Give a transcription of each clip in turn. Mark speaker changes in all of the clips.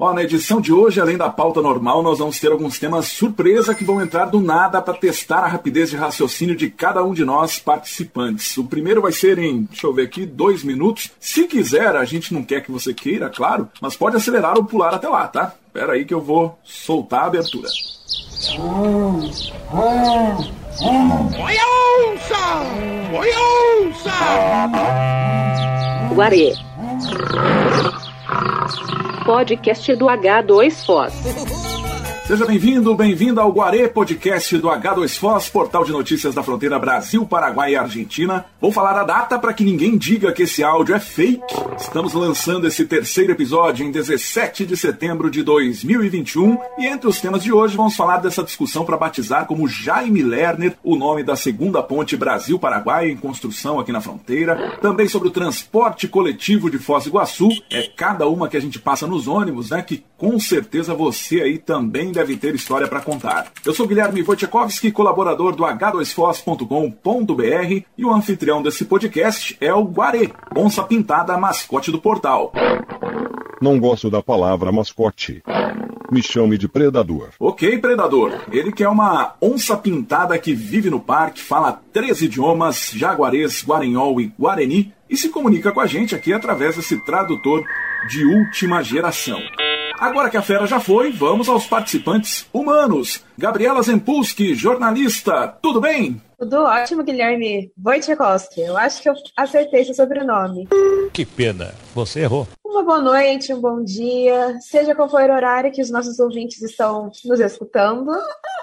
Speaker 1: Ó, na edição de hoje, além da pauta normal, nós vamos ter alguns temas surpresa que vão entrar do nada para testar a rapidez de raciocínio de cada um de nós participantes. O primeiro vai ser em, deixa eu ver aqui, dois minutos. Se quiser, a gente não quer que você queira, claro, mas pode acelerar ou pular até lá, tá? Espera aí que eu vou soltar a abertura.
Speaker 2: Onça! Onça!
Speaker 3: Guarê. Podcast do H2Foz.
Speaker 1: Seja bem-vindo, bem-vinda ao Guarê Podcast do H2Foz, portal de notícias da fronteira Brasil, Paraguai e Argentina. Vou falar a data para que ninguém diga que esse áudio é fake. Estamos lançando esse terceiro episódio em 17 de setembro de 2021 e entre os temas de hoje vamos falar dessa discussão para batizar como Jaime Lerner o nome da segunda ponte Brasil-Paraguai em construção aqui na fronteira. Também sobre o transporte coletivo de Foz do Iguaçu. É cada uma que a gente passa nos ônibus, né? Que com certeza você aí também deve ter história para contar. Eu sou Guilherme Wojciechowski, colaborador do h2foz.com.br e o anfitrião desse podcast é o Guarê, onça pintada mascote do portal.
Speaker 4: Não gosto da palavra mascote. Me chame de predador.
Speaker 1: Ok, predador. Ele que é uma onça pintada que vive no parque, fala três idiomas, jaguarês, guarenhol e guarani, e se comunica com a gente aqui através desse tradutor de última geração. Agora que a fera já foi, vamos aos participantes humanos. Gabriela Zempulski, jornalista, tudo bem?
Speaker 5: Tudo ótimo, Guilherme Wojciechowski. Eu acho que eu acertei seu sobrenome.
Speaker 6: Que pena, você errou.
Speaker 5: Uma boa noite, um bom dia, seja qual for o horário que os nossos ouvintes estão nos escutando.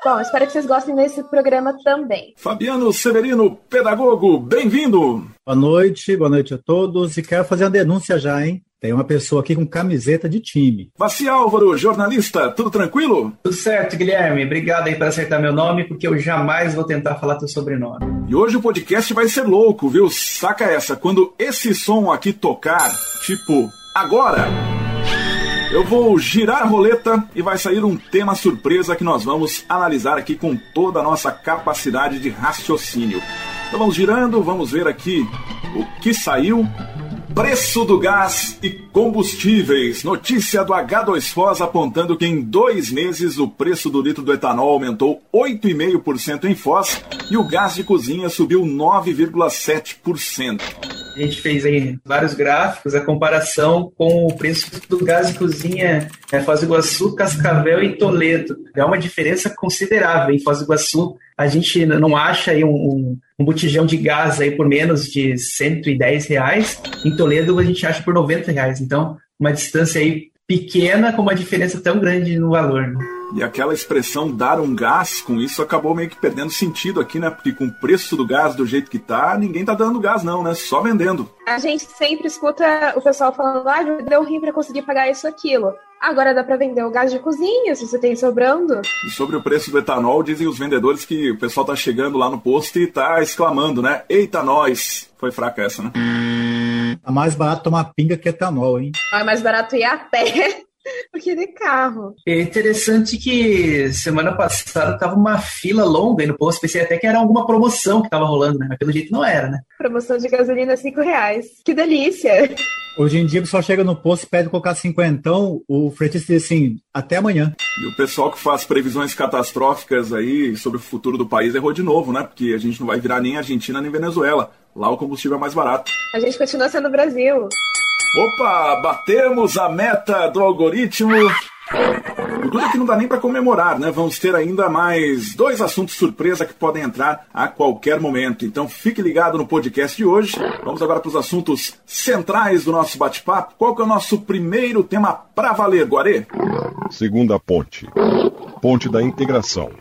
Speaker 5: Bom, espero que vocês gostem desse programa também.
Speaker 1: Fabiano Severino, pedagogo, bem-vindo.
Speaker 7: Boa noite, boa noite a todos. E quero fazer uma denúncia já, hein? Tem uma pessoa aqui com camiseta de time.
Speaker 1: Vaci Álvaro, jornalista, tudo tranquilo?
Speaker 8: Tudo certo, Guilherme. Obrigado aí por acertar meu nome, porque eu jamais vou tentar falar teu sobrenome.
Speaker 1: E hoje o podcast vai ser louco, viu? Saca essa, quando esse som aqui tocar, tipo, agora, eu vou girar a roleta e vai sair um tema surpresa que nós vamos analisar aqui com toda a nossa capacidade de raciocínio. Então vamos girando, vamos ver aqui o que saiu. Preço do gás e combustíveis. Notícia do H2Foz apontando que em dois meses o preço do litro do etanol aumentou 8,5% em Foz e o gás de cozinha subiu 9,7%.
Speaker 8: A gente fez aí vários gráficos, a comparação com o preço do gás de cozinha em Foz do Iguaçu, Cascavel e Toledo. É uma diferença considerável. Em Foz do Iguaçu, a gente não acha aí um, um botijão de gás aí por menos de 110 reais. Em Toledo, a gente acha por 90 reais. Então, uma distância aí pequena com uma diferença tão grande no valor. Né?
Speaker 1: E aquela expressão dar um gás, com isso acabou meio que perdendo sentido aqui, né? Porque com o preço do gás do jeito que tá, ninguém tá dando gás não, né? Só vendendo.
Speaker 5: A gente sempre escuta o pessoal falando, ah, deu rim para conseguir pagar isso aquilo. Agora dá para vender o gás de cozinha, se você tem sobrando.
Speaker 1: E sobre o preço do etanol, dizem os vendedores que o pessoal tá chegando lá no posto e tá exclamando, né? Eita, nós! Foi fraca essa, né?
Speaker 7: Tá mais barato tomar pinga que etanol, hein?
Speaker 5: É mais barato ir a pé do que de carro.
Speaker 8: É interessante que semana passada tava uma fila longa aí no posto. Pensei até que era alguma promoção que tava rolando, né? Mas pelo jeito não era, né?
Speaker 5: Promoção de gasolina 5 reais. Que delícia!
Speaker 7: Hoje em dia, o pessoal chega no posto e pede colocar cinquentão, o fretista diz assim, até amanhã.
Speaker 1: E o pessoal que faz previsões catastróficas aí sobre o futuro do país errou de novo, né? Porque a gente não vai virar nem Argentina nem Venezuela. Lá o combustível é mais barato.
Speaker 5: A gente continua sendo Brasil.
Speaker 1: Opa, batemos a meta do algoritmo. O é que não dá nem para comemorar, né? Vamos ter ainda mais dois assuntos surpresa que podem entrar a qualquer momento. Então fique ligado no podcast de hoje. Vamos agora para os assuntos centrais do nosso bate-papo. Qual que é o nosso primeiro tema para valer, Guarê?
Speaker 4: Segunda ponte. Ponte da integração.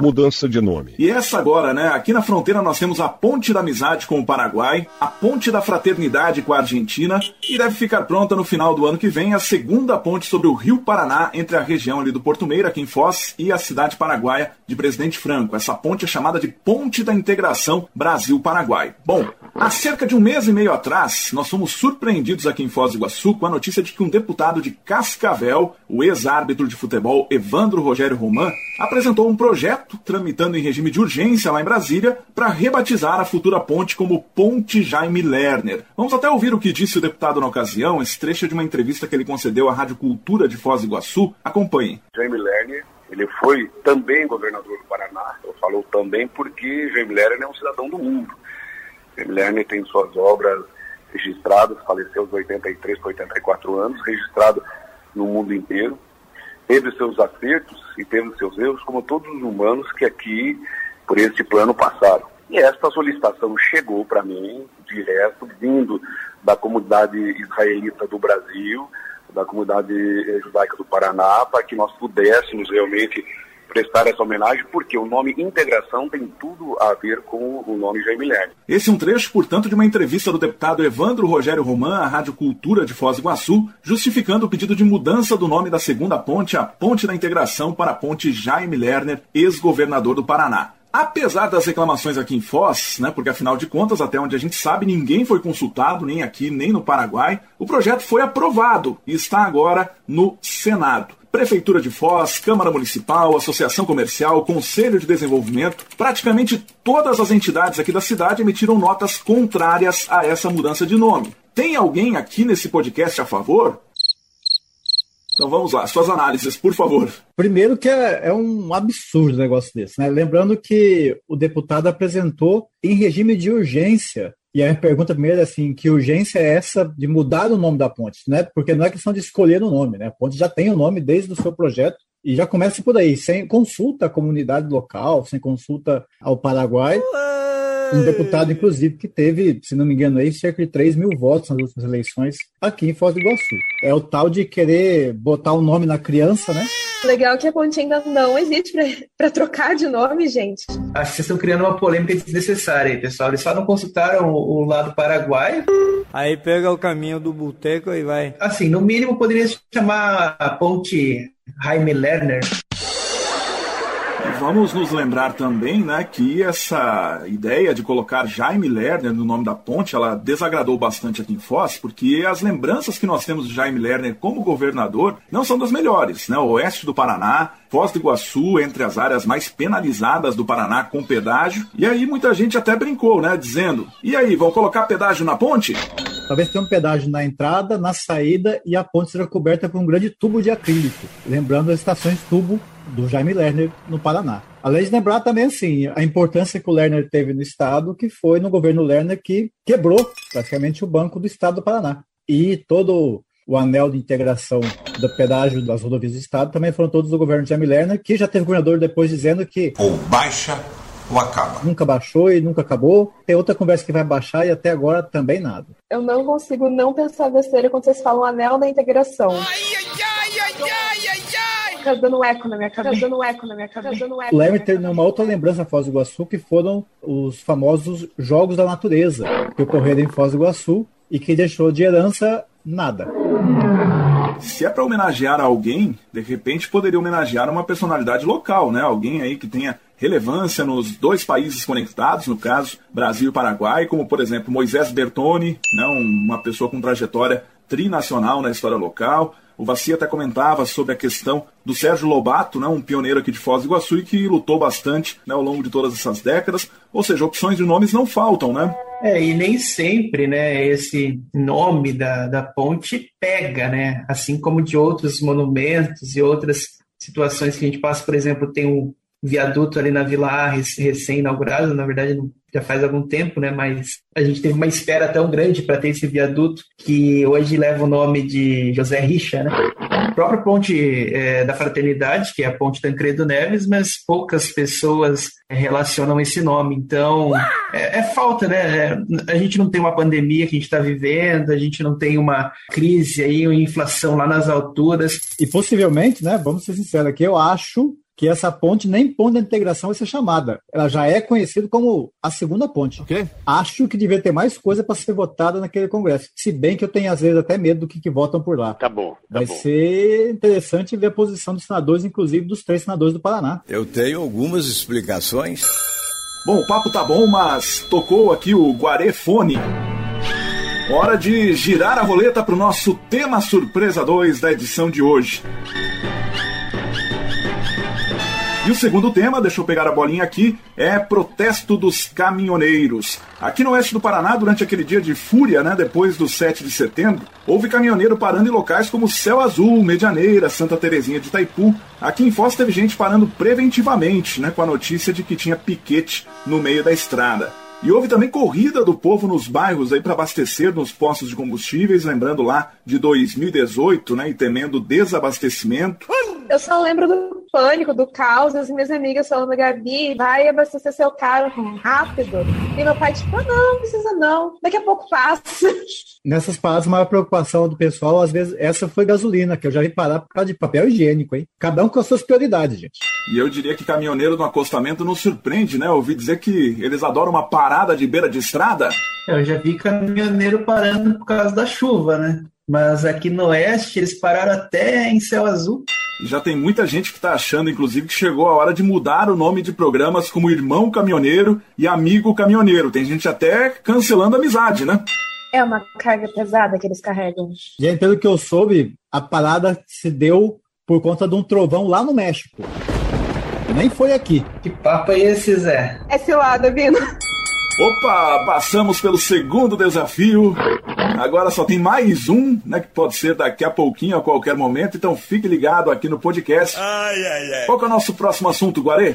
Speaker 4: Mudança de nome.
Speaker 1: E essa agora, né? Aqui na fronteira nós temos a Ponte da Amizade com o Paraguai, a Ponte da Fraternidade com a Argentina e deve ficar pronta no final do ano que vem a segunda ponte sobre o Rio Paraná entre a região ali do Porto Meira, aqui em Foz, e a cidade paraguaia de Presidente Franco. Essa ponte é chamada de Ponte da Integração Brasil-Paraguai. Bom, Há cerca de um mês e meio atrás, nós fomos surpreendidos aqui em Foz do Iguaçu com a notícia de que um deputado de Cascavel, o ex-árbitro de futebol Evandro Rogério Roman, apresentou um projeto tramitando em regime de urgência lá em Brasília para rebatizar a futura ponte como Ponte Jaime Lerner. Vamos até ouvir o que disse o deputado na ocasião, esse trecho de uma entrevista que ele concedeu à Rádio Cultura de Foz do Iguaçu. Acompanhem.
Speaker 9: Jaime Lerner ele foi também governador do Paraná. Eu falo também porque Jaime Lerner é um cidadão do mundo. Lerner tem suas obras registradas, faleceu aos 83 para 84 anos, registrado no mundo inteiro. Teve seus acertos e teve seus erros, como todos os humanos que aqui, por esse plano, passaram. E esta solicitação chegou para mim, direto, vindo da comunidade israelita do Brasil, da comunidade judaica do Paraná, para que nós pudéssemos realmente prestar essa homenagem, porque o nome integração tem tudo a ver com o nome Jaime Lerner.
Speaker 1: Esse é um trecho, portanto, de uma entrevista do deputado Evandro Rogério Roman à Rádio Cultura de Foz do Iguaçu, justificando o pedido de mudança do nome da segunda ponte, a Ponte da Integração, para a Ponte Jaime Lerner, ex-governador do Paraná. Apesar das reclamações aqui em Foz, né, porque afinal de contas, até onde a gente sabe, ninguém foi consultado, nem aqui, nem no Paraguai, o projeto foi aprovado e está agora no Senado. Prefeitura de Foz, Câmara Municipal, Associação Comercial, Conselho de Desenvolvimento, praticamente todas as entidades aqui da cidade emitiram notas contrárias a essa mudança de nome. Tem alguém aqui nesse podcast a favor? Então vamos lá, suas análises, por favor.
Speaker 7: Primeiro que é, é um absurdo negócio desse, né? Lembrando que o deputado apresentou em regime de urgência e a pergunta primeira é assim, que urgência é essa de mudar o nome da ponte, né? Porque não é questão de escolher o nome, né? A ponte já tem o nome desde o seu projeto e já começa por aí, sem consulta à comunidade local, sem consulta ao Paraguai. Um deputado, inclusive, que teve, se não me engano, aí, cerca de 3 mil votos nas últimas eleições aqui em Foz do Iguaçu. É o tal de querer botar o um nome na criança, né?
Speaker 5: Legal que a ponte ainda não existe para trocar de nome, gente.
Speaker 8: Acho que vocês estão criando uma polêmica desnecessária aí, pessoal. Eles só não consultaram o, o lado paraguaio.
Speaker 10: Aí pega o caminho do boteco e vai.
Speaker 8: Assim, no mínimo poderia se chamar a ponte Jaime Lerner.
Speaker 1: Vamos nos lembrar também, né, que essa ideia de colocar Jaime Lerner no nome da ponte, ela desagradou bastante aqui em Foz, porque as lembranças que nós temos de Jaime Lerner como governador não são das melhores, né? O oeste do Paraná, Foz do Iguaçu, entre as áreas mais penalizadas do Paraná com pedágio. E aí muita gente até brincou, né, dizendo: "E aí, vão colocar pedágio na ponte?"
Speaker 7: Talvez tenha um pedágio na entrada, na saída e a ponte seja coberta por um grande tubo de acrílico, lembrando as estações tubo do Jaime Lerner no Paraná. Além de lembrar também assim a importância que o Lerner teve no estado, que foi no governo Lerner que quebrou praticamente o banco do estado do Paraná. E todo o anel de integração do pedágio das rodovias do estado também foram todos do governo de Jaime Lerner, que já teve governador depois dizendo que
Speaker 11: ou baixa ou acaba.
Speaker 7: Nunca baixou e nunca acabou. Tem outra conversa que vai baixar e até agora também nada.
Speaker 5: Eu não consigo não pensar besteira quando vocês falam anel da integração. Ai, ai, ai, ai, ai, Tá dando eco na minha cabeça. Tá dando eco na minha cabeça. Tá dando eco.
Speaker 7: O Lerner tem uma outra lembrança na Foz do Iguaçu que foram os famosos Jogos da Natureza que ocorreram em Foz do Iguaçu e que deixou de herança nada.
Speaker 1: Se é para homenagear alguém, de repente poderia homenagear uma personalidade local, né? Alguém aí que tenha relevância nos dois países conectados, no caso Brasil e Paraguai, como por exemplo Moisés Bertoni, né, uma pessoa com trajetória trinacional na história local. O Vaci até comentava sobre a questão do Sérgio Lobato, né, um pioneiro aqui de Foz do Iguaçu e que lutou bastante né, ao longo de todas essas décadas. Ou seja, opções de nomes não faltam, né?
Speaker 8: É, e nem sempre, né, esse nome da, da ponte pega, né? Assim como de outros monumentos e outras situações que a gente passa, por exemplo, tem o viaduto ali na Vila A, recém-inaugurado, na verdade já faz algum tempo, né? Mas a gente teve uma espera tão grande para ter esse viaduto que hoje leva o nome de José Richa, né? A própria ponte é, da Fraternidade, que é a ponte Tancredo Neves, mas poucas pessoas é, relacionam esse nome. Então, é, é falta, né? É, a gente não tem uma pandemia que a gente está vivendo, a gente não tem uma crise aí, uma inflação lá nas alturas.
Speaker 7: E possivelmente, né? Vamos ser sinceros aqui, eu acho que essa ponte nem ponte de integração vai ser chamada. Ela já é conhecida como a segunda ponte.
Speaker 1: Okay.
Speaker 7: Acho que devia ter mais coisa para ser votada naquele congresso. Se bem que eu tenho às vezes até medo do que, que votam por lá.
Speaker 11: Tá bom. Tá
Speaker 7: vai
Speaker 11: bom.
Speaker 7: ser interessante ver a posição dos senadores, inclusive dos três senadores do Paraná.
Speaker 11: Eu tenho algumas explicações.
Speaker 1: Bom, o papo tá bom, mas tocou aqui o Guarefone. Hora de girar a roleta para o nosso tema surpresa 2 da edição de hoje. E o segundo tema, deixa eu pegar a bolinha aqui, é protesto dos caminhoneiros. Aqui no oeste do Paraná, durante aquele dia de fúria, né, depois do 7 de setembro, houve caminhoneiro parando em locais como Céu Azul, Medianeira, Santa Terezinha de Itaipu. Aqui em Foz teve gente parando preventivamente, né, com a notícia de que tinha piquete no meio da estrada. E houve também corrida do povo nos bairros aí para abastecer nos postos de combustíveis, lembrando lá de 2018, né, e temendo desabastecimento.
Speaker 5: Eu só lembro do pânico, do caos, as minhas amigas falando, Gabi, vai abastecer seu carro rápido. E meu pai, tipo, ah, não, não precisa não, daqui a pouco passa.
Speaker 7: Nessas paradas, a maior preocupação do pessoal, às vezes, essa foi gasolina, que eu já vi parar por causa de papel higiênico, hein? Cada um com as suas prioridades, gente.
Speaker 1: E eu diria que caminhoneiro no acostamento não surpreende, né? Ouvi dizer que eles adoram uma parada de beira de estrada.
Speaker 8: Eu já vi caminhoneiro parando por causa da chuva, né? Mas aqui no oeste eles pararam até em céu azul.
Speaker 1: E já tem muita gente que está achando, inclusive, que chegou a hora de mudar o nome de programas como Irmão Caminhoneiro e Amigo Caminhoneiro. Tem gente até cancelando a amizade, né?
Speaker 5: É uma carga pesada que eles carregam.
Speaker 7: Gente, pelo que eu soube, a parada se deu por conta de um trovão lá no México. Nem foi aqui.
Speaker 8: Que papo é esse, Zé?
Speaker 5: Esse lado, Vino.
Speaker 1: Opa, passamos pelo segundo desafio. Agora só tem mais um, né? Que pode ser daqui a pouquinho, a qualquer momento. Então fique ligado aqui no podcast.
Speaker 11: Ai, ai, ai.
Speaker 1: Qual que é o nosso próximo assunto, Guarê?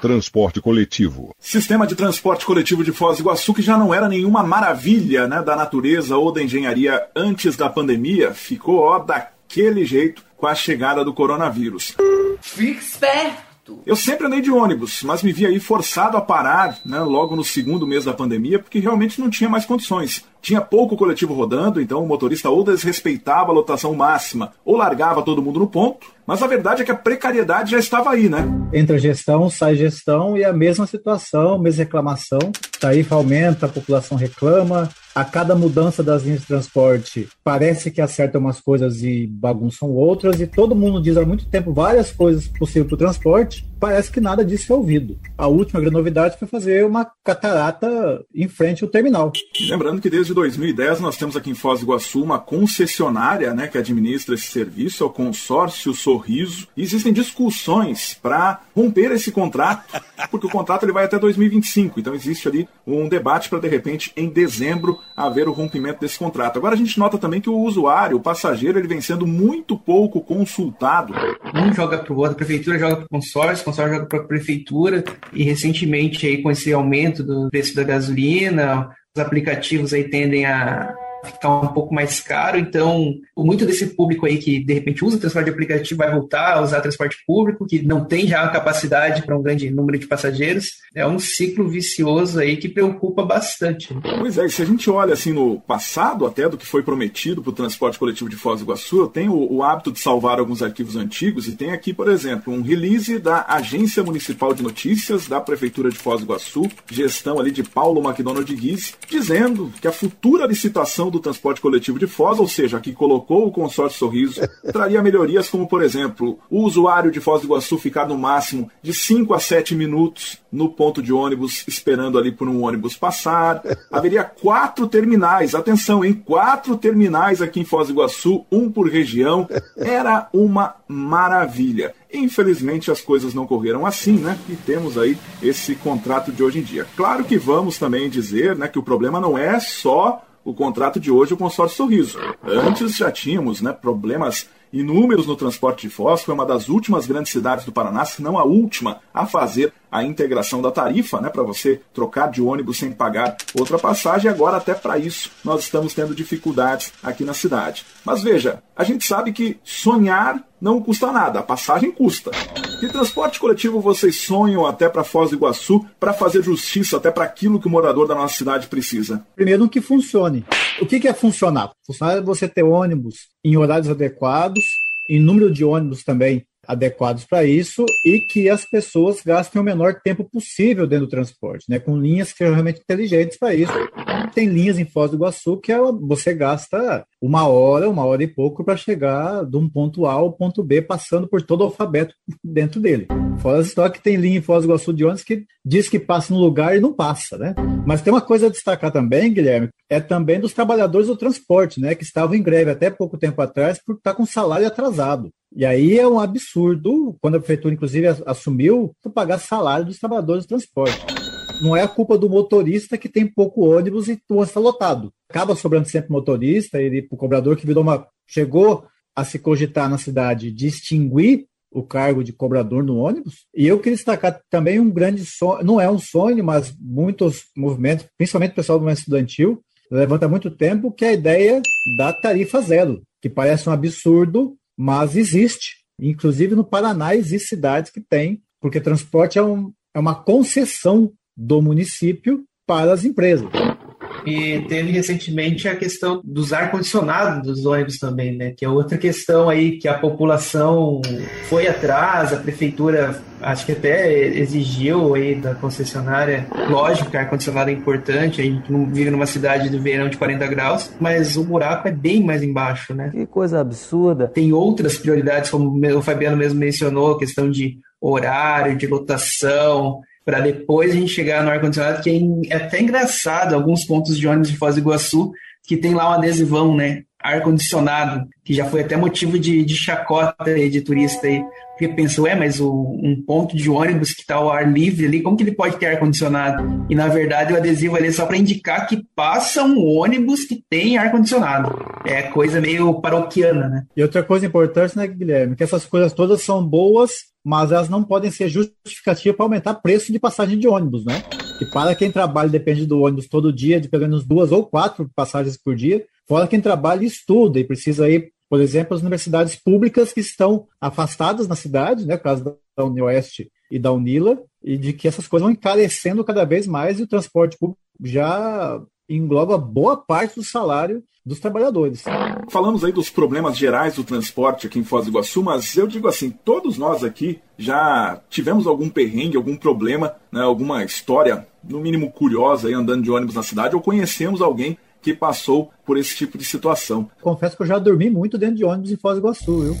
Speaker 4: Transporte coletivo.
Speaker 1: Sistema de transporte coletivo de Foz do Iguaçu, que já não era nenhuma maravilha né, da natureza ou da engenharia antes da pandemia, ficou ó, daquele jeito com a chegada do coronavírus.
Speaker 12: Fique esperto.
Speaker 1: Eu sempre andei de ônibus, mas me vi aí forçado a parar né, logo no segundo mês da pandemia, porque realmente não tinha mais condições. Tinha pouco coletivo rodando, então o motorista ou desrespeitava a lotação máxima ou largava todo mundo no ponto. Mas a verdade é que a precariedade já estava aí, né?
Speaker 7: Entra gestão, sai gestão e a mesma situação, mesma reclamação. Tarifa aumenta, a população reclama. A cada mudança das linhas de transporte, parece que acertam umas coisas e bagunçam outras, e todo mundo diz há muito tempo várias coisas possíveis para o transporte, parece que nada disso é ouvido. A última grande novidade foi fazer uma catarata em frente ao terminal.
Speaker 1: Lembrando que desde 2010 nós temos aqui em Foz do Iguaçu uma concessionária né, que administra esse serviço, é o consórcio Sorriso. E existem discussões para romper esse contrato, porque o contrato ele vai até 2025. Então existe ali um debate para de repente em dezembro haver o rompimento desse contrato. Agora a gente nota também que o usuário, o passageiro, ele vem sendo muito pouco consultado.
Speaker 8: Um joga para o outro, a prefeitura joga para o consórcio, o consórcio joga para a prefeitura e recentemente aí com esse aumento do preço da gasolina, os aplicativos aí tendem a ficar um pouco mais caro, então muito desse público aí que de repente usa transporte de aplicativo vai voltar a usar transporte público, que não tem já a capacidade para um grande número de passageiros. É um ciclo vicioso aí que preocupa bastante.
Speaker 1: Pois é, e se a gente olha assim no passado até do que foi prometido para o transporte coletivo de Foz do Iguaçu, eu tenho o, o hábito de salvar alguns arquivos antigos e tem aqui, por exemplo, um release da Agência Municipal de Notícias da Prefeitura de Foz do Iguaçu, gestão ali de Paulo McDonald Guise, dizendo que a futura licitação do transporte coletivo de Foz, ou seja, que colocou o consórcio Sorriso, traria melhorias como, por exemplo, o usuário de Foz do Iguaçu ficar no máximo de 5 a 7 minutos no ponto de ônibus, esperando ali por um ônibus passar. Haveria quatro terminais, atenção, em quatro terminais aqui em Foz do Iguaçu, um por região. Era uma maravilha. Infelizmente as coisas não correram assim, né? E temos aí esse contrato de hoje em dia. Claro que vamos também dizer, né, que o problema não é só o contrato de hoje, o consórcio Sorriso. Antes já tínhamos, né, problemas inúmeros no transporte de fósforo, é uma das últimas grandes cidades do Paraná, se não a última, a fazer a integração da tarifa, né, para você trocar de ônibus sem pagar outra passagem. Agora, até para isso, nós estamos tendo dificuldades aqui na cidade. Mas veja, a gente sabe que sonhar não custa nada, a passagem custa. Que transporte coletivo vocês sonham até para Foz do Iguaçu para fazer justiça até para aquilo que o morador da nossa cidade precisa?
Speaker 7: Primeiro, que funcione. O que é funcionar? Funcionar é você ter ônibus em horários adequados, em número de ônibus também adequados para isso e que as pessoas gastem o menor tempo possível dentro do transporte, né? Com linhas que são realmente inteligentes para isso. Tem linhas em Foz do Iguaçu que ela, você gasta uma hora, uma hora e pouco para chegar de um ponto A ao ponto B, passando por todo o alfabeto dentro dele. Fora as histórias que tem linha em Foz do Iguaçu de ônibus que diz que passa no lugar e não passa, né? Mas tem uma coisa a destacar também, Guilherme, é também dos trabalhadores do transporte, né? Que estavam em greve até pouco tempo atrás por estar com salário atrasado. E aí é um absurdo, quando a prefeitura, inclusive, assumiu, pagar salário dos trabalhadores do transporte. Não é a culpa do motorista que tem pouco ônibus e o ônibus está lotado. Acaba sobrando sempre motorista, ele, o cobrador que virou uma. chegou a se cogitar na cidade de extinguir o cargo de cobrador no ônibus. E eu queria destacar também um grande sonho, não é um sonho, mas muitos movimentos, principalmente o pessoal do movimento estudantil, levanta muito tempo, que é a ideia da tarifa zero, que parece um absurdo, mas existe. Inclusive no Paraná existem cidades que têm, porque transporte é, um, é uma concessão do município para as empresas.
Speaker 8: E teve recentemente a questão dos ar-condicionados dos ônibus também, né? Que é outra questão aí que a população foi atrás, a prefeitura acho que até exigiu aí da concessionária. Lógico que ar-condicionado é importante, a gente não vive numa cidade de verão de 40 graus, mas o buraco é bem mais embaixo, né?
Speaker 12: Que coisa absurda.
Speaker 8: Tem outras prioridades, como o Fabiano mesmo mencionou, questão de horário, de lotação, para depois a gente chegar no ar-condicionado, que é, é até engraçado, alguns pontos de ônibus de Foz do Iguaçu, que tem lá um adesivão, né? Ar-condicionado, que já foi até motivo de, de chacota de turista aí, porque pensou, é, mas o, um ponto de ônibus que está ao ar livre ali, como que ele pode ter ar-condicionado? E na verdade o adesivo ali é só para indicar que passa um ônibus que tem ar-condicionado. É coisa meio paroquiana, né?
Speaker 7: E outra coisa importante, né, Guilherme, que essas coisas todas são boas mas elas não podem ser justificativas para aumentar preço de passagem de ônibus, né? Que para quem trabalha depende do ônibus todo dia, de pelo menos duas ou quatro passagens por dia, fora quem trabalha e estuda e precisa ir, por exemplo, as universidades públicas que estão afastadas na cidade, né? Por causa da Unioeste e da Unila, e de que essas coisas vão encarecendo cada vez mais e o transporte público já engloba boa parte do salário dos trabalhadores.
Speaker 1: Falamos aí dos problemas gerais do transporte aqui em Foz do Iguaçu, mas eu digo assim, todos nós aqui já tivemos algum perrengue, algum problema, né, alguma história, no mínimo curiosa aí andando de ônibus na cidade, ou conhecemos alguém que passou por esse tipo de situação.
Speaker 7: Confesso que eu já dormi muito dentro de ônibus em Foz do Iguaçu, viu?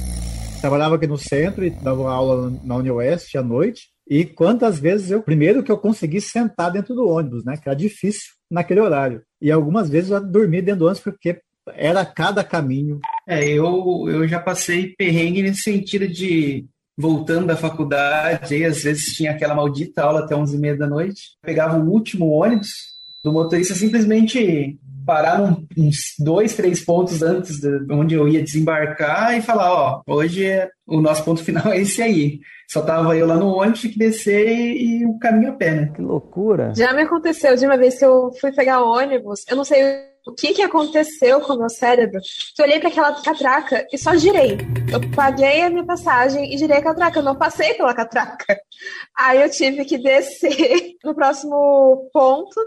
Speaker 7: Trabalhava aqui no centro e dava aula na Unioeste à noite. E quantas vezes eu, primeiro que eu consegui sentar dentro do ônibus, né? Que era difícil naquele horário. E algumas vezes eu dormi dentro do ônibus porque era cada caminho.
Speaker 8: É, eu, eu já passei perrengue nesse sentido de voltando da faculdade, aí às vezes tinha aquela maldita aula até 11 e meia da noite, pegava o último ônibus, do motorista simplesmente parar num, uns dois, três pontos antes de onde eu ia desembarcar e falar, ó, hoje é, o nosso ponto final é esse aí. Só tava eu lá no ônibus, tinha que descer e, e o caminho a pé, né?
Speaker 12: Que loucura.
Speaker 5: Já me aconteceu de uma vez que eu fui pegar ônibus, eu não sei o que, que aconteceu com o meu cérebro, que eu olhei para aquela catraca e só girei. Eu paguei a minha passagem e girei a catraca, eu não passei pela catraca. Aí eu tive que descer no próximo ponto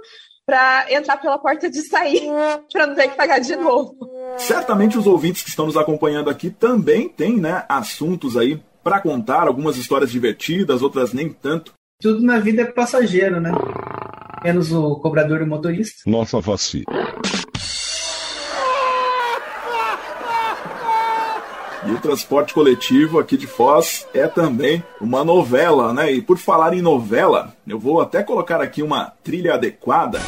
Speaker 5: para entrar pela porta de sair, para não ter que pagar de novo.
Speaker 1: Certamente os ouvintes que estão nos acompanhando aqui também têm, né, assuntos aí para contar, algumas histórias divertidas, outras nem tanto.
Speaker 8: Tudo na vida é passageiro, né? Menos o cobrador e o motorista.
Speaker 4: Nossa face.
Speaker 1: E o transporte coletivo aqui de Foz é também uma novela, né? E por falar em novela, eu vou até colocar aqui uma trilha adequada.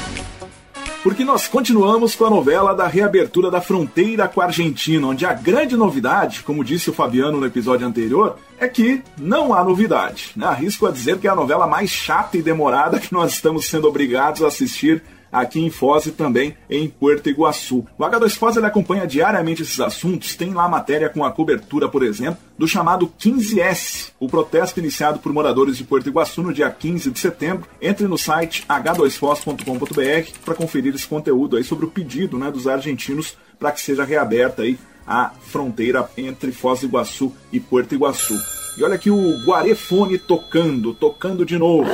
Speaker 1: Porque nós continuamos com a novela da reabertura da fronteira com a Argentina, onde a grande novidade, como disse o Fabiano no episódio anterior, é que não há novidade. Né? Arrisco a dizer que é a novela mais chata e demorada que nós estamos sendo obrigados a assistir aqui em Foz e também em Puerto Iguaçu. O H2 Foz ele acompanha diariamente esses assuntos, tem lá matéria com a cobertura, por exemplo, do chamado 15S, o protesto iniciado por moradores de Puerto Iguaçu no dia 15 de setembro. Entre no site h2foz.com.br para conferir esse conteúdo aí sobre o pedido né, dos argentinos para que seja reaberta aí a fronteira entre Foz do Iguaçu e Puerto Iguaçu. E olha aqui o Guarefone tocando, tocando de novo.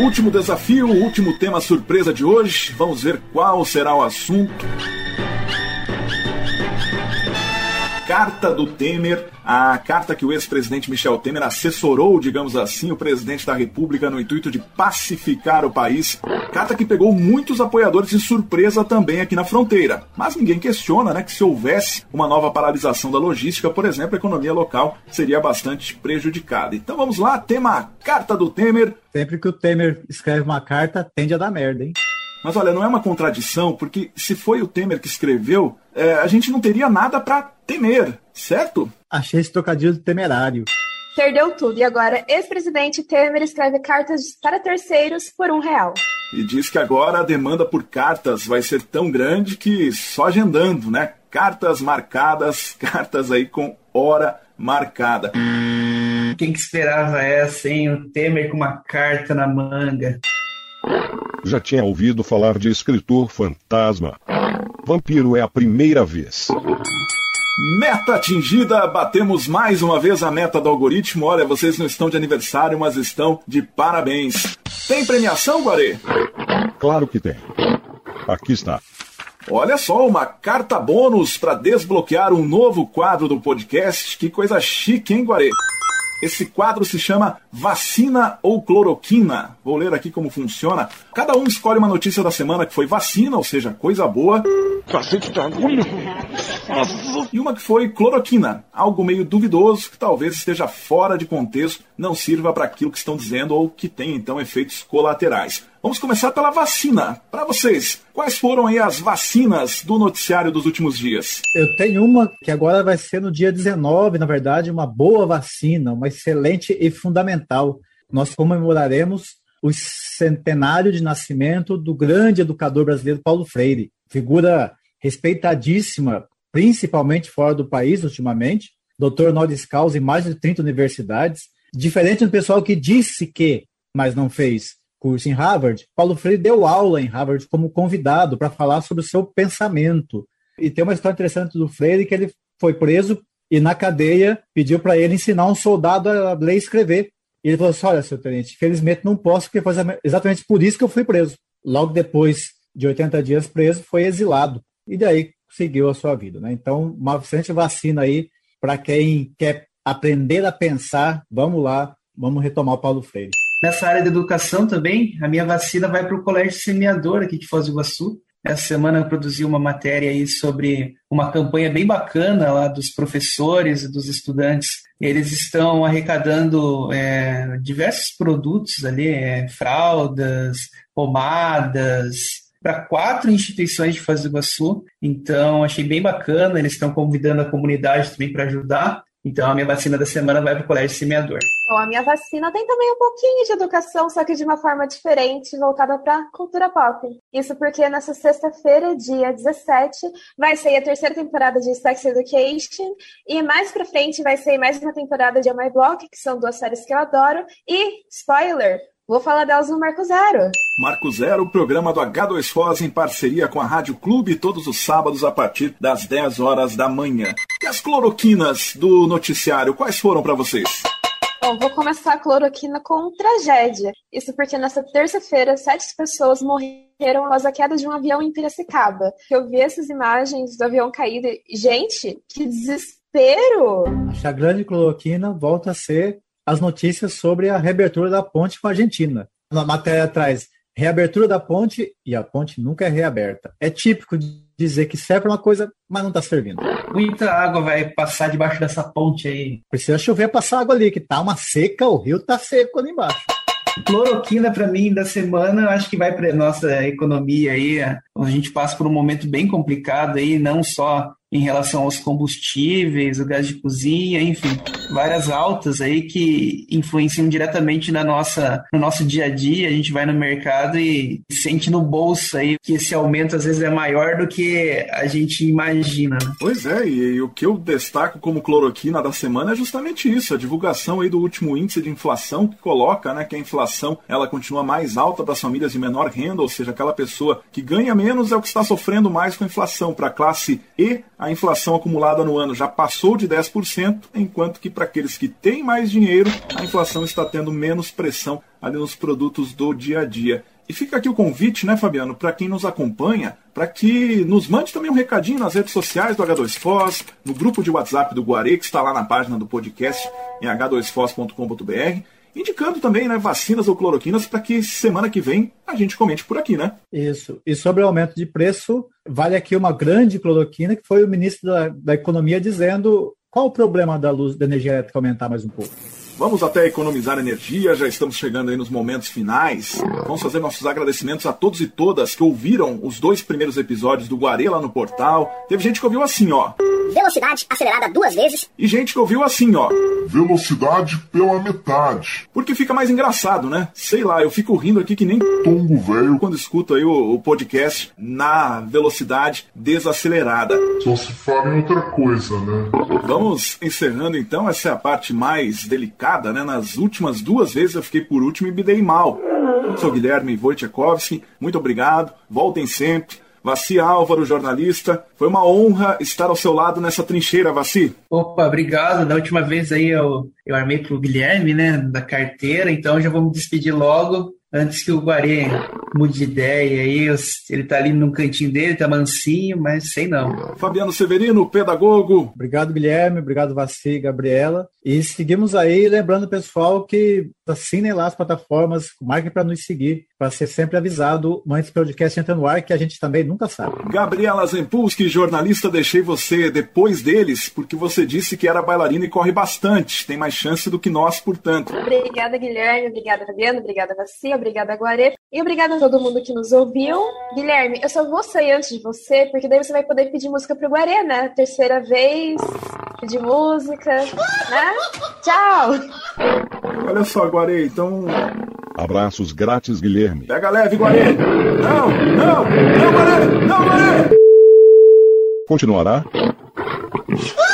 Speaker 1: Último desafio, último tema surpresa de hoje. Vamos ver qual será o assunto. Carta do Temer, a carta que o ex-presidente Michel Temer assessorou, digamos assim, o presidente da República no intuito de pacificar o país. Carta que pegou muitos apoiadores de surpresa também aqui na fronteira. Mas ninguém questiona, né, que se houvesse uma nova paralisação da logística, por exemplo, a economia local seria bastante prejudicada. Então vamos lá, tema carta do Temer.
Speaker 7: Sempre que o Temer escreve uma carta, tende a dar merda, hein?
Speaker 1: Mas olha, não é uma contradição, porque se foi o Temer que escreveu, é, a gente não teria nada para temer, certo?
Speaker 7: Achei esse trocadilho temerário.
Speaker 5: Perdeu tudo. E agora, ex-presidente Temer escreve cartas para terceiros por um real.
Speaker 1: E diz que agora a demanda por cartas vai ser tão grande que só agendando, né? Cartas marcadas, cartas aí com hora marcada.
Speaker 8: Quem que esperava essa, hein? O Temer com uma carta na manga.
Speaker 4: Já tinha ouvido falar de escritor fantasma. Vampiro é a primeira vez.
Speaker 1: Meta atingida, batemos mais uma vez a meta do algoritmo. Olha, vocês não estão de aniversário, mas estão de parabéns. Tem premiação, Guarê?
Speaker 4: Claro que tem. Aqui está.
Speaker 1: Olha só, uma carta bônus para desbloquear um novo quadro do podcast. Que coisa chique, hein, Guarê? Esse quadro se chama Vacina ou Cloroquina. Vou ler aqui como funciona. Cada um escolhe uma notícia da semana que foi vacina, ou seja, coisa boa. E uma que foi cloroquina, algo meio duvidoso que talvez esteja fora de contexto, não sirva para aquilo que estão dizendo ou que tem então efeitos colaterais. Vamos começar pela vacina. Para vocês, quais foram aí as vacinas do noticiário dos últimos dias?
Speaker 7: Eu tenho uma que agora vai ser no dia 19, na verdade, uma boa vacina, uma excelente e fundamental. Nós comemoraremos o centenário de nascimento do grande educador brasileiro Paulo Freire, figura respeitadíssima, principalmente fora do país ultimamente, doutor honoris causa em mais de 30 universidades, diferente do pessoal que disse que, mas não fez curso em Harvard, Paulo Freire deu aula em Harvard como convidado para falar sobre o seu pensamento. E tem uma história interessante do Freire que ele foi preso e na cadeia pediu para ele ensinar um soldado a ler e escrever. E ele falou assim: Olha, seu tenente, infelizmente não posso, porque foi exatamente por isso que eu fui preso. Logo depois de 80 dias preso, foi exilado. E daí seguiu a sua vida. Né? Então, uma excelente vacina aí para quem quer aprender a pensar. Vamos lá, vamos retomar o Paulo Freire.
Speaker 8: Nessa área de educação também, a minha vacina vai para o Colégio Semeador aqui de Foz do Iguaçu. Essa semana eu produzi uma matéria aí sobre uma campanha bem bacana lá dos professores e dos estudantes. Eles estão arrecadando é, diversos produtos ali, é, fraldas, pomadas, para quatro instituições de Foz do Iguaçu. Então, achei bem bacana. Eles estão convidando a comunidade também para ajudar. Então, a minha vacina da semana vai para o Colégio Semeador.
Speaker 5: Bom, a minha vacina tem também um pouquinho de educação, só que de uma forma diferente, voltada para cultura pop. Isso porque nessa sexta-feira, dia 17, vai sair a terceira temporada de Sex Education, e mais pra frente vai sair mais uma temporada de A My Block, que são duas séries que eu adoro, e, spoiler, Vou falar delas no Marco Zero.
Speaker 1: Marco Zero, programa do H2Foz em parceria com a Rádio Clube, todos os sábados a partir das 10 horas da manhã. E as cloroquinas do noticiário, quais foram para vocês?
Speaker 5: Bom, vou começar a cloroquina com tragédia. Isso porque nessa terça-feira, sete pessoas morreram após a queda de um avião em Piracicaba. Eu vi essas imagens do avião caído e, gente, que desespero!
Speaker 7: A grande cloroquina volta a ser as notícias sobre a reabertura da ponte com a Argentina. Na matéria atrás, reabertura da ponte e a ponte nunca é reaberta. É típico de dizer que serve para uma coisa, mas não está servindo.
Speaker 8: Muita água vai passar debaixo dessa ponte aí.
Speaker 7: Precisa chover passar água ali, que tá uma seca, o rio tá seco ali embaixo.
Speaker 8: Cloroquina para mim da semana, eu acho que vai para nossa economia aí. A gente passa por um momento bem complicado aí, não só em relação aos combustíveis, o gás de cozinha, enfim, várias altas aí que influenciam diretamente na nossa, no nosso dia a dia. A gente vai no mercado e sente no bolso aí que esse aumento às vezes é maior do que a gente imagina. Né?
Speaker 1: Pois é, e, e o que eu destaco como cloroquina da semana é justamente isso, a divulgação aí do último índice de inflação que coloca, né, que a inflação ela continua mais alta para as famílias de menor renda, ou seja, aquela pessoa que ganha menos é o que está sofrendo mais com a inflação. Para a classe E, a inflação acumulada no ano já passou de 10%, enquanto que para aqueles que têm mais dinheiro, a inflação está tendo menos pressão ali nos produtos do dia a dia. E fica aqui o convite, né, Fabiano, para quem nos acompanha, para que nos mande também um recadinho nas redes sociais do H2Foz, no grupo de WhatsApp do Guarê, que está lá na página do podcast em h2foz.com.br, indicando também né, vacinas ou cloroquinas para que semana que vem a gente comente por aqui, né?
Speaker 7: Isso. E sobre o aumento de preço, vale aqui uma grande cloroquina, que foi o ministro da, da Economia dizendo qual o problema da luz da energia elétrica aumentar mais um pouco.
Speaker 1: Vamos até economizar energia, já estamos chegando aí nos momentos finais. Vamos fazer nossos agradecimentos a todos e todas que ouviram os dois primeiros episódios do Guarê lá no portal. Teve gente que ouviu assim, ó.
Speaker 13: Velocidade acelerada duas vezes.
Speaker 1: E gente que ouviu assim, ó.
Speaker 14: Velocidade pela metade.
Speaker 1: Porque fica mais engraçado, né? Sei lá, eu fico rindo aqui que nem
Speaker 14: tombo velho
Speaker 1: quando escuto aí o, o, podcast na velocidade desacelerada.
Speaker 14: Só se fala em outra coisa, né?
Speaker 1: Vamos encerrando então, essa é a parte mais delicada né? Nas últimas duas vezes eu fiquei por último e me dei mal. Sou Guilherme Wojciechowski, muito obrigado, voltem sempre. Vaci Álvaro, jornalista, foi uma honra estar ao seu lado nessa trincheira, Vaci.
Speaker 8: Opa, obrigado. Da última vez aí eu, eu armei pro Guilherme, né, da carteira, então já vou me despedir logo antes que o Guarê mude de ideia aí, ele tá ali num cantinho dele, tá mansinho, mas sei não.
Speaker 1: Fabiano Severino, pedagogo.
Speaker 7: Obrigado, Guilherme, obrigado, Vassi, Gabriela. E seguimos aí, lembrando pessoal que assinem lá as plataformas, marquem para nos seguir, para ser sempre avisado antes do podcast entra no ar, que a gente também nunca sabe.
Speaker 1: Gabriela Zempulski, jornalista, deixei você depois deles, porque você disse que era bailarina e corre bastante, tem mais chance do que nós, portanto.
Speaker 5: Obrigada, Guilherme, obrigada, Fabiano, obrigada, Vassi, obrigada, Guarê, e obrigada a todo mundo que nos ouviu. Guilherme, eu só vou sair antes de você, porque daí você vai poder pedir música pro Guarê, né? Terceira vez, pedir música, né? Tchau!
Speaker 1: Olha só, Guarê, então.
Speaker 4: Abraços grátis, Guilherme.
Speaker 1: Pega leve, Guarê! Não, não, não, Guarê! Não, Guarê!
Speaker 4: Continuará?